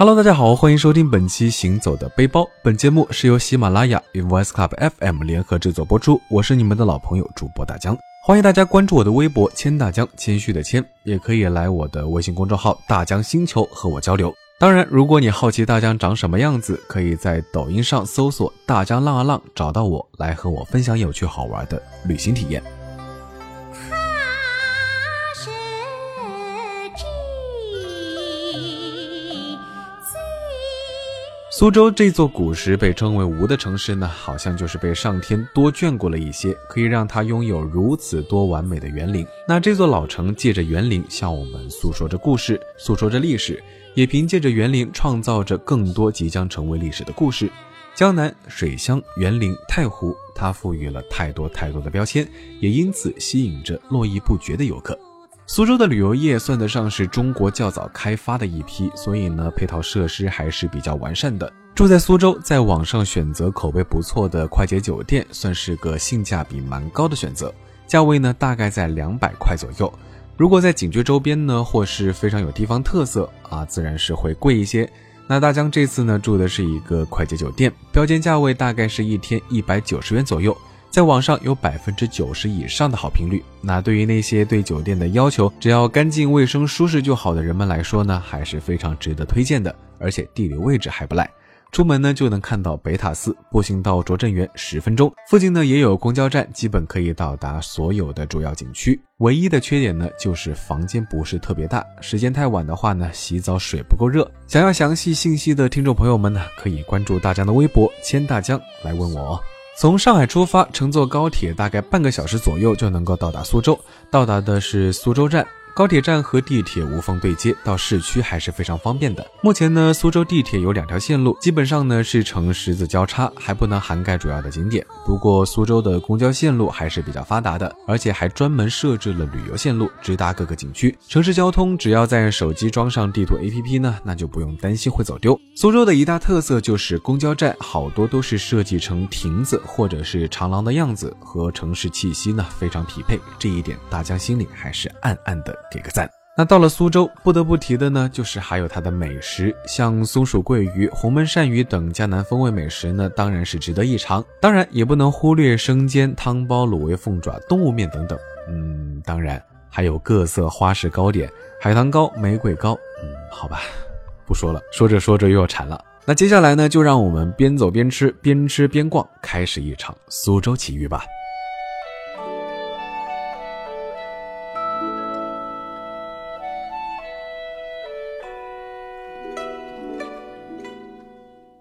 Hello，大家好，欢迎收听本期《行走的背包》。本节目是由喜马拉雅与 Voice Club FM 联合制作播出。我是你们的老朋友主播大江，欢迎大家关注我的微博“千大江”，谦虚的谦，也可以来我的微信公众号“大江星球”和我交流。当然，如果你好奇大江长什么样子，可以在抖音上搜索“大江浪啊浪”，找到我来和我分享有趣好玩的旅行体验。苏州这座古时被称为“吴”的城市呢，好像就是被上天多眷顾了一些，可以让它拥有如此多完美的园林。那这座老城借着园林向我们诉说着故事，诉说着历史，也凭借着园林创造着更多即将成为历史的故事。江南水乡园林太湖，它赋予了太多太多的标签，也因此吸引着络绎不绝的游客。苏州的旅游业算得上是中国较早开发的一批，所以呢，配套设施还是比较完善的。住在苏州，在网上选择口碑不错的快捷酒店，算是个性价比蛮高的选择。价位呢，大概在两百块左右。如果在景区周边呢，或是非常有地方特色啊，自然是会贵一些。那大江这次呢，住的是一个快捷酒店，标间价位大概是一天一百九十元左右。在网上有百分之九十以上的好评率，那对于那些对酒店的要求只要干净、卫生、舒适就好的人们来说呢，还是非常值得推荐的。而且地理位置还不赖，出门呢就能看到北塔寺，步行到拙政园十分钟，附近呢也有公交站，基本可以到达所有的主要景区。唯一的缺点呢就是房间不是特别大，时间太晚的话呢，洗澡水不够热。想要详细信息的听众朋友们呢，可以关注大江的微博“千大江”来问我哦。从上海出发，乘坐高铁大概半个小时左右就能够到达苏州。到达的是苏州站。高铁站和地铁无缝对接，到市区还是非常方便的。目前呢，苏州地铁有两条线路，基本上呢是呈十字交叉，还不能涵盖主要的景点。不过苏州的公交线路还是比较发达的，而且还专门设置了旅游线路，直达各个景区。城市交通只要在手机装上地图 APP 呢，那就不用担心会走丢。苏州的一大特色就是公交站好多都是设计成亭子或者是长廊的样子，和城市气息呢非常匹配。这一点大家心里还是暗暗的。给个赞。那到了苏州，不得不提的呢，就是还有它的美食，像松鼠桂鱼、红焖鳝鱼等江南风味美食呢，当然是值得一尝。当然，也不能忽略生煎、汤包、卤味、凤爪、动物面等等。嗯，当然还有各色花式糕点，海棠糕、玫瑰糕。嗯，好吧，不说了，说着说着又要馋了。那接下来呢，就让我们边走边吃，边吃边逛，开始一场苏州奇遇吧。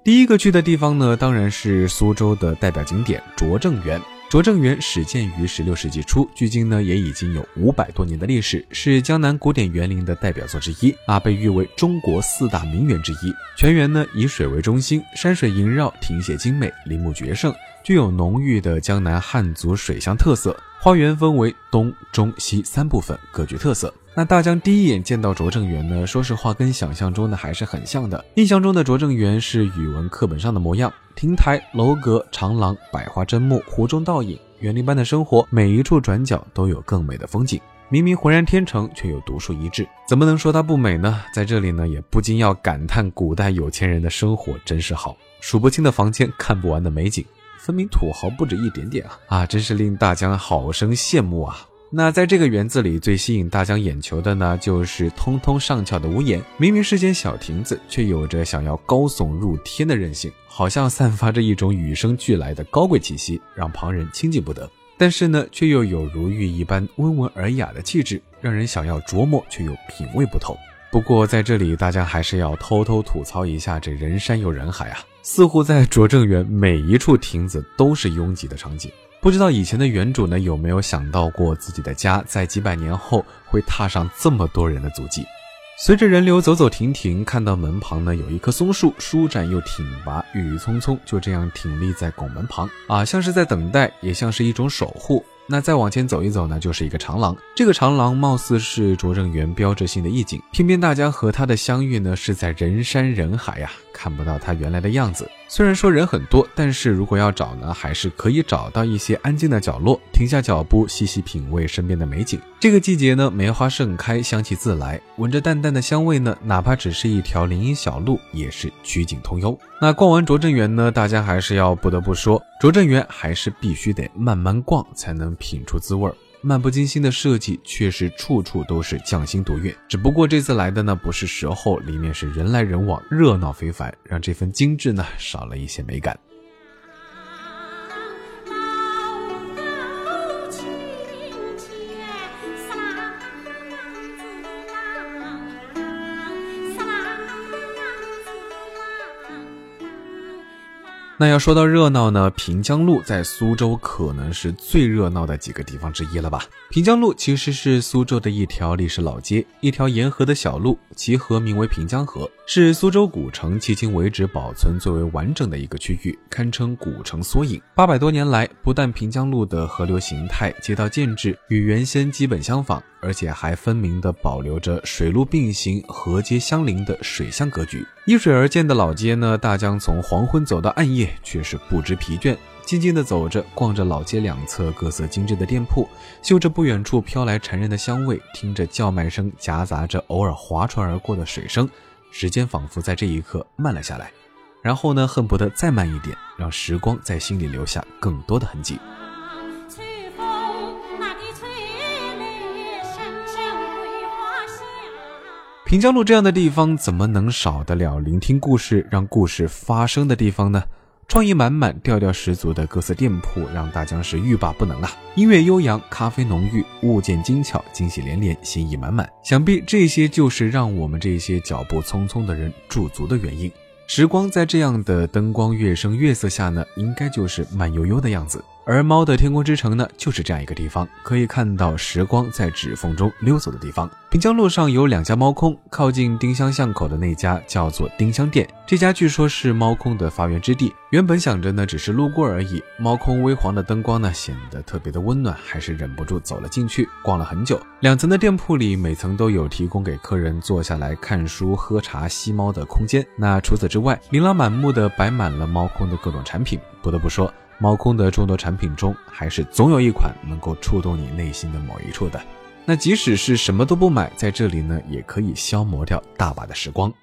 第一个去的地方呢，当然是苏州的代表景点拙政园。拙政园始建于十六世纪初，距今呢也已经有五百多年的历史，是江南古典园林的代表作之一啊，被誉为中国四大名园之一。全园呢以水为中心，山水萦绕，亭榭精美，林木绝胜，具有浓郁的江南汉族水乡特色。花园分为东、中、西三部分，各具特色。那大江第一眼见到拙政园呢？说实话，跟想象中的还是很像的。印象中的拙政园是语文课本上的模样，亭台楼阁、长廊、百花争木、湖中倒影，园林般的生活，每一处转角都有更美的风景。明明浑然天成，却又独树一帜，怎么能说它不美呢？在这里呢，也不禁要感叹古代有钱人的生活真是好，数不清的房间，看不完的美景，分明土豪不止一点点啊！啊，真是令大江好生羡慕啊！那在这个园子里，最吸引大江眼球的呢，就是通通上翘的屋檐。明明是间小亭子，却有着想要高耸入天的韧性，好像散发着一种与生俱来的高贵气息，让旁人亲近不得。但是呢，却又有如玉一般温文尔雅的气质，让人想要琢磨，却又品味不透。不过在这里，大家还是要偷偷吐槽一下，这人山又人海啊，似乎在拙政园每一处亭子都是拥挤的场景。不知道以前的原主呢有没有想到过自己的家在几百年后会踏上这么多人的足迹？随着人流走走停停，看到门旁呢有一棵松树，舒展又挺拔，郁郁葱葱，就这样挺立在拱门旁啊，像是在等待，也像是一种守护。那再往前走一走呢，就是一个长廊。这个长廊貌似是拙政园标志性的意境，偏偏大家和它的相遇呢是在人山人海呀，看不到它原来的样子。虽然说人很多，但是如果要找呢，还是可以找到一些安静的角落，停下脚步，细细品味身边的美景。这个季节呢，梅花盛开，香气自来，闻着淡淡的香味呢，哪怕只是一条林荫小路，也是曲径通幽。那逛完拙政园呢，大家还是要不得不说，拙政园还是必须得慢慢逛，才能品出滋味儿。漫不经心的设计，确实处处都是匠心独运。只不过这次来的呢不是时候，里面是人来人往，热闹非凡，让这份精致呢少了一些美感。那要说到热闹呢，平江路在苏州可能是最热闹的几个地方之一了吧？平江路其实是苏州的一条历史老街，一条沿河的小路，其河名为平江河，是苏州古城迄今为止保存最为完整的一个区域，堪称古城缩影。八百多年来，不但平江路的河流形态、街道建制与原先基本相仿。而且还分明地保留着水陆并行、河街相邻的水乡格局。依水而建的老街呢，大江从黄昏走到暗夜，却是不知疲倦，静静地走着，逛着老街两侧各色精致的店铺，嗅着不远处飘来馋人的香味，听着叫卖声夹杂着偶尔划船而过的水声，时间仿佛在这一刻慢了下来。然后呢，恨不得再慢一点，让时光在心里留下更多的痕迹。平江路这样的地方，怎么能少得了聆听故事、让故事发生的地方呢？创意满满、调调十足的各色店铺，让大江是欲罢不能啊！音乐悠扬，咖啡浓郁，物件精巧，惊喜连连，心意满满。想必这些就是让我们这些脚步匆匆的人驻足的原因。时光在这样的灯光、月声、月色下呢，应该就是慢悠悠的样子。而猫的天空之城呢，就是这样一个地方，可以看到时光在指缝中溜走的地方。平江路上有两家猫空，靠近丁香巷口的那家叫做丁香店，这家据说是猫空的发源之地。原本想着呢，只是路过而已。猫空微黄的灯光呢，显得特别的温暖，还是忍不住走了进去，逛了很久。两层的店铺里，每层都有提供给客人坐下来看书、喝茶、吸猫的空间。那除此之外，琳琅满目的摆满了猫空的各种产品。不得不说。猫空的众多产品中，还是总有一款能够触动你内心的某一处的。那即使是什么都不买，在这里呢，也可以消磨掉大把的时光。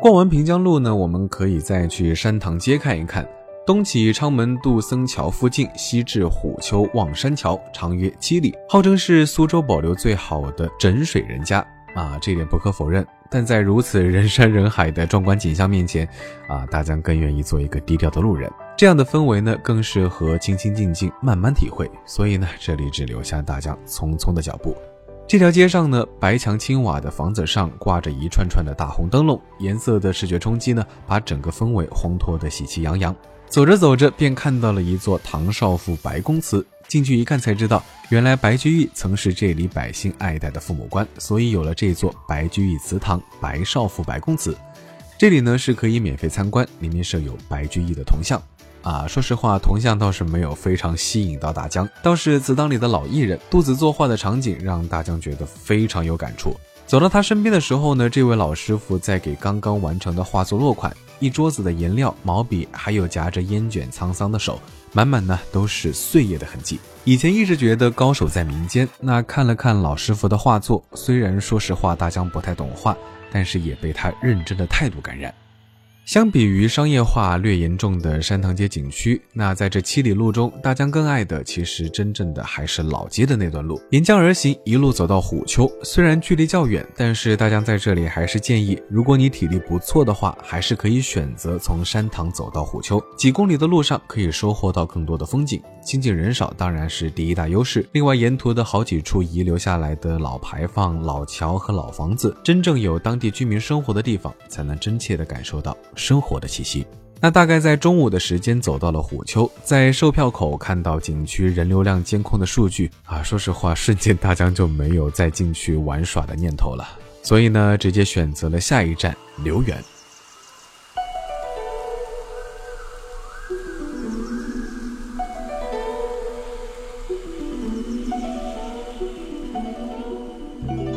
逛完平江路呢，我们可以再去山塘街看一看。东起昌门杜僧桥附近，西至虎丘望山桥，长约七里，号称是苏州保留最好的枕水人家啊，这点不可否认。但在如此人山人海的壮观景象面前，啊，大家更愿意做一个低调的路人。这样的氛围呢，更适合清清静静慢慢体会。所以呢，这里只留下大家匆匆的脚步。这条街上呢，白墙青瓦的房子上挂着一串串的大红灯笼，颜色的视觉冲击呢，把整个氛围烘托得喜气洋洋。走着走着，便看到了一座唐少府白公祠。进去一看，才知道原来白居易曾是这里百姓爱戴的父母官，所以有了这座白居易祠堂——白少府白公祠。这里呢是可以免费参观，里面设有白居易的铜像。啊，说实话，铜像倒是没有非常吸引到大江，倒是祠堂里的老艺人肚子作画的场景，让大江觉得非常有感触。走到他身边的时候呢，这位老师傅在给刚刚完成的画作落款。一桌子的颜料、毛笔，还有夹着烟卷沧桑的手，满满呢都是岁月的痕迹。以前一直觉得高手在民间，那看了看老师傅的画作，虽然说实话大江不太懂画，但是也被他认真的态度感染。相比于商业化略严重的山塘街景区，那在这七里路中，大江更爱的其实真正的还是老街的那段路。沿江而行，一路走到虎丘，虽然距离较远，但是大江在这里还是建议，如果你体力不错的话，还是可以选择从山塘走到虎丘。几公里的路上可以收获到更多的风景，亲近人少当然是第一大优势。另外，沿途的好几处遗留下来的老牌坊、老桥和老房子，真正有当地居民生活的地方，才能真切地感受到。生活的气息。那大概在中午的时间走到了虎丘，在售票口看到景区人流量监控的数据啊，说实话，瞬间大江就没有再进去玩耍的念头了。所以呢，直接选择了下一站留园。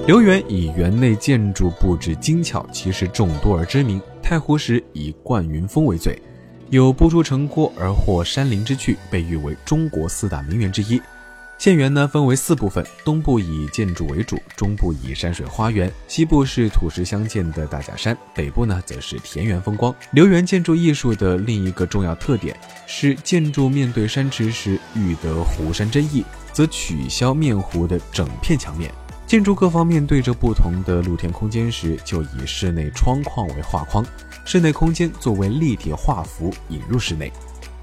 留园以园内建筑布置精巧，其实众多而知名。太湖石以冠云峰为最，有不出城郭而获山林之趣，被誉为中国四大名园之一。县园呢分为四部分，东部以建筑为主，中部以山水花园，西部是土石相间的大假山，北部呢则是田园风光。留园建筑艺术的另一个重要特点是，建筑面对山池时，欲得湖山真意，则取消面湖的整片墙面。建筑各方面对着不同的露天空间时，就以室内窗框为画框，室内空间作为立体画幅引入室内，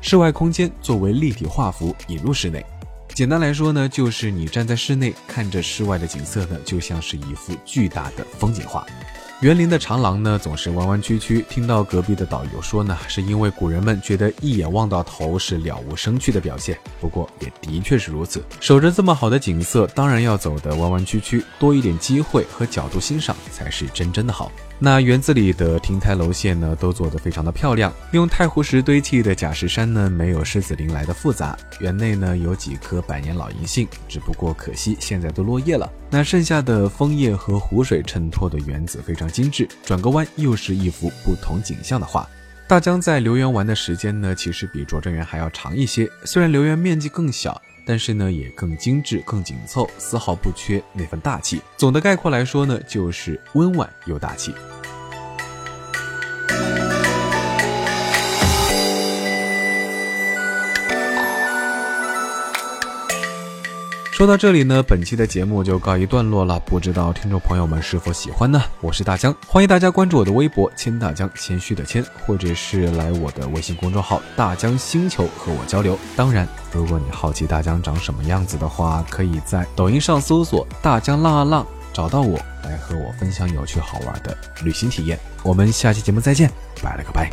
室外空间作为立体画幅引入室内。简单来说呢，就是你站在室内看着室外的景色呢，就像是一幅巨大的风景画。园林的长廊呢，总是弯弯曲曲。听到隔壁的导游说呢，是因为古人们觉得一眼望到头是了无生趣的表现。不过也的确是如此，守着这么好的景色，当然要走得弯弯曲曲，多一点机会和角度欣赏才是真正的好。那园子里的亭台楼榭呢，都做得非常的漂亮。用太湖石堆砌的假石山呢，没有狮子林来的复杂。园内呢有几棵百年老银杏，只不过可惜现在都落叶了。那剩下的枫叶和湖水衬托的园子非常精致，转个弯又是一幅不同景象的画。大江在留园玩的时间呢，其实比拙政园还要长一些。虽然留园面积更小。但是呢，也更精致、更紧凑，丝毫不缺那份大气。总的概括来说呢，就是温婉又大气。说到这里呢，本期的节目就告一段落了。不知道听众朋友们是否喜欢呢？我是大江，欢迎大家关注我的微博“谦大江”，谦虚的谦，或者是来我的微信公众号“大江星球”和我交流。当然，如果你好奇大江长什么样子的话，可以在抖音上搜索“大江浪啊浪”，找到我来和我分享有趣好玩的旅行体验。我们下期节目再见，拜了个拜。